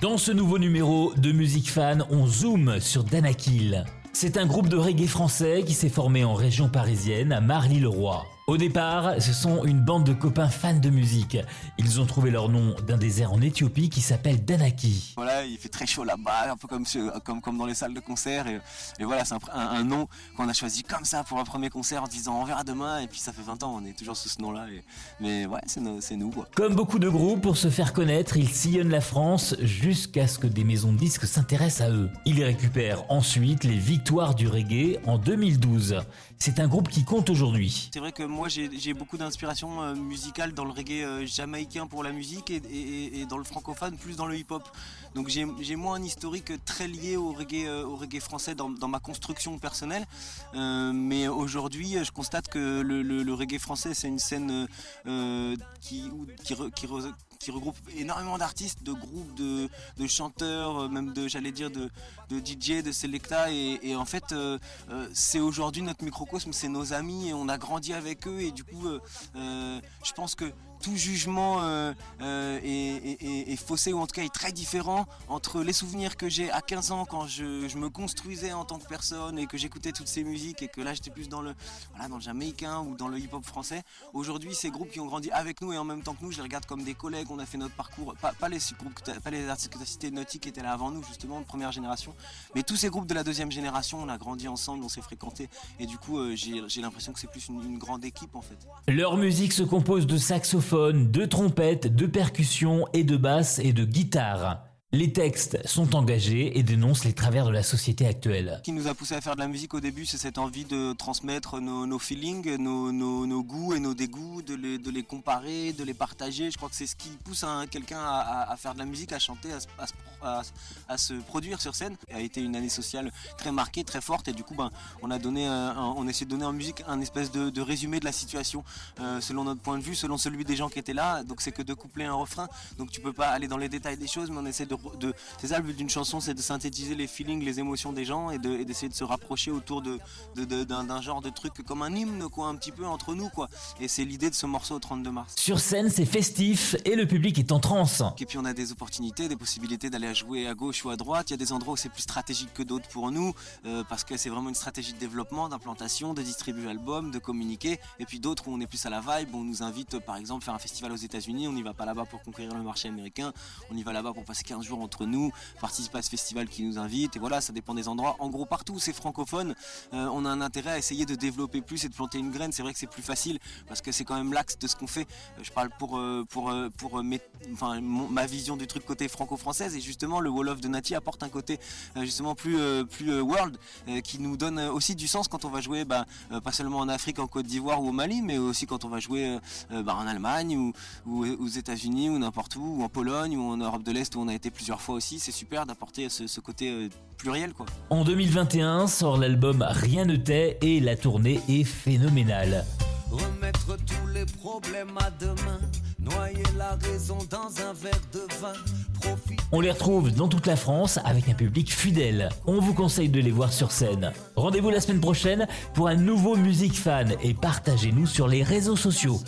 Dans ce nouveau numéro de Musique Fan, on zoome sur Danakil. C'est un groupe de reggae français qui s'est formé en région parisienne à Marly-le-Roi. Au départ, ce sont une bande de copains fans de musique. Ils ont trouvé leur nom d'un désert en Éthiopie qui s'appelle Danaki. Voilà, il fait très chaud là-bas, un peu comme, comme, comme dans les salles de concert. Et, voilà, c'est un, nom qu'on a choisi comme ça pour un premier concert en disant on verra demain. Et puis ça fait 20 ans, on est toujours sous ce nom-là. Mais ouais, c'est nous. Quoi. Comme beaucoup de groupes, pour se faire connaître, ils sillonnent la France jusqu'à ce que des maisons de disques s'intéressent à eux. Ils récupèrent ensuite les victoires du reggae en 2012. C'est un groupe qui compte aujourd'hui. C'est vrai que moi j'ai beaucoup d'inspiration euh, musicale dans le reggae euh, jamaïcain pour la musique et, dans le francophone plus dans le hip-hop. Donc j'ai moins un historique très lié au reggae, euh, français dans, ma construction personnelle. mais aujourd'hui je constate que le, reggae français c'est une scène qui qui regroupe énormément d'artistes, de groupes, de, chanteurs, euh, même de, j'allais dire, de, de DJ, de Selecta. Et, en fait, euh, euh, c'est aujourd'hui notre microcosme, c'est nos amis et on a grandi avec eux. Et du coup, je pense que tout jugement euh, euh, est, faussé ou en tout cas est très différent entre les souvenirs que j'ai à 15 ans quand je, me construisais en tant que personne et que j'écoutais toutes ces musiques et que là j'étais plus dans le voilà dans le jamaïcain ou dans le hip-hop français. Aujourd'hui, ces groupes qui ont grandi avec nous et en même temps que nous, je les regarde comme des collègues. On a fait notre parcours, pas, les groupes, pas les artistes que tu as cités, Naughty qui étaient là avant nous justement, de première génération, mais tous ces groupes de la deuxième génération, on a grandi ensemble, on s'est fréquentés et du coup euh, j'ai l'impression que c'est plus une, une grande équipe en fait. Leur musique se compose de saxophones de trompettes, de percussions et de basses et de guitares. Les textes sont engagés et dénoncent les travers de la société actuelle. Ce qui nous a poussé à faire de la musique au début, c'est cette envie de transmettre nos, feelings, nos, goûts et nos dégoûts, de les, comparer, de les partager. Je crois que c'est ce qui pousse quelqu'un à, faire de la musique, à chanter, à, se produire sur scène. Ça a été une année sociale très marquée, très forte et du coup, ben, on a donné, on essaie de donner en musique un espèce de, résumé de la situation euh, selon notre point de vue, selon celui des gens qui étaient là. Donc c'est que de coupler un refrain. Donc tu peux pas aller dans les détails des choses, mais on essaie de de, c'est ça le but d'une chanson, c'est de synthétiser les feelings, les émotions des gens et, d'essayer de, se rapprocher autour de, d'un, genre de truc comme un hymne, quoi, un petit peu entre nous, quoi. Et c'est l'idée de ce morceau au 32 mars. Sur scène, c'est festif et le public est en transe. Et puis on a des opportunités, des possibilités d'aller jouer à gauche ou à droite. Il y a des endroits où c'est plus stratégique que d'autres pour nous, euh, parce que c'est vraiment une stratégie de développement, d'implantation, de distribuer l'album, de communiquer. Et puis d'autres où on est plus à la vibe, on nous invite par exemple faire un festival aux États-Unis. On n'y va pas là-bas pour conquérir le marché américain, on y va là-bas pour passer 15 entre nous, participer à ce festival qui nous invite. Et voilà, ça dépend des endroits. En gros, partout c'est francophone, euh, on a un intérêt à essayer de développer plus et de planter une graine. C'est vrai que c'est plus facile parce que c'est quand même l'axe de ce qu'on fait. Euh, je parle pour, euh, pour, pour ma vision du truc côté franco-française et justement le Wall of de Nati apporte un côté justement plus, plus world qui nous donne aussi du sens quand on va jouer bah, pas seulement en Afrique, en Côte d'Ivoire ou au Mali, mais aussi quand on va jouer bah, en Allemagne ou, ou aux États-Unis ou n'importe où, ou en Pologne ou en Europe de l'Est où on a été plusieurs fois aussi. C'est super d'apporter ce, côté euh, pluriel. Quoi. En 2021 sort l'album Rien ne tait et la tournée est phénoménale. Remettre tous les problèmes à demain, noyer la raison dans un verre de vin. On les retrouve dans toute la France avec un public fidèle. On vous conseille de les voir sur scène. Rendez-vous la semaine prochaine pour un nouveau Musique Fan et partagez-nous sur les réseaux sociaux.